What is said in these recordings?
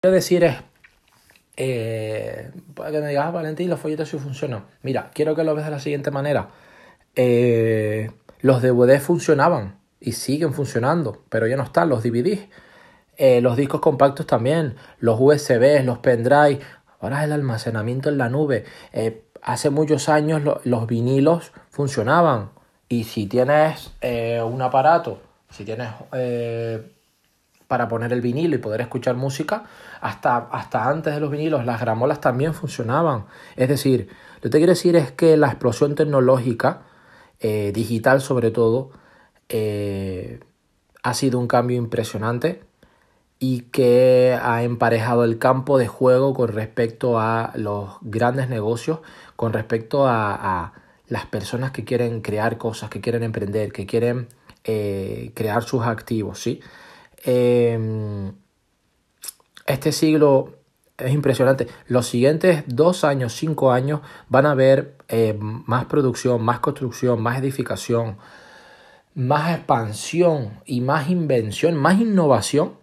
quiero decir es, eh, que me digas, ah, Valentín, los folletos sí funcionan. Mira, quiero que lo veas de la siguiente manera. Eh, los DVD funcionaban y siguen funcionando, pero ya no están los DVDs. Eh, los discos compactos también, los USB, los pendrive, ahora el almacenamiento en la nube. Hace muchos años los vinilos funcionaban y si tienes un aparato, si tienes para poner el vinilo y poder escuchar música, hasta, hasta antes de los vinilos las gramolas también funcionaban. Es decir, lo que te quiero decir es que la explosión tecnológica, digital sobre todo, ha sido un cambio impresionante y que ha emparejado el campo de juego con respecto a los grandes negocios, con respecto a, las personas que quieren crear cosas, que quieren emprender, que quieren eh, crear sus activos. ¿sí? Em, este siglo es impresionante. Los siguientes dos años, cinco años, van a haber eh, más producción, más construcción, más edificación, más expansión y más invención, más innovación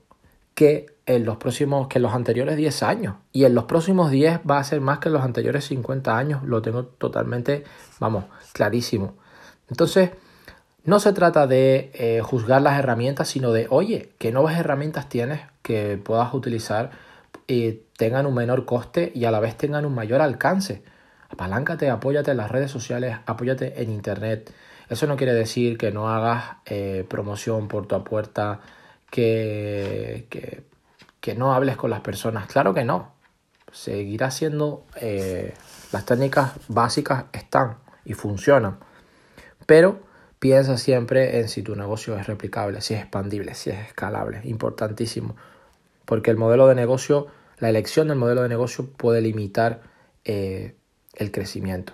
que en los próximos, que en los anteriores 10 años. Y en los próximos 10 va a ser más que en los anteriores 50 años. Lo tengo totalmente, vamos, clarísimo. Entonces, no se trata de eh, juzgar las herramientas, sino de, oye, ¿qué nuevas herramientas tienes que puedas utilizar y tengan un menor coste y a la vez tengan un mayor alcance? Apaláncate, apóyate en las redes sociales, apóyate en internet. Eso no quiere decir que no hagas eh, promoción por tu puerta que, que, no hables con las personas. Claro que no. Seguirá siendo, eh, las técnicas básicas están y funcionan. Pero piensa siempre en si tu negocio es replicable, si es expandible, si es escalable. Importantísimo. Porque el modelo de negocio, la elección del modelo de negocio puede limitar eh, el crecimiento.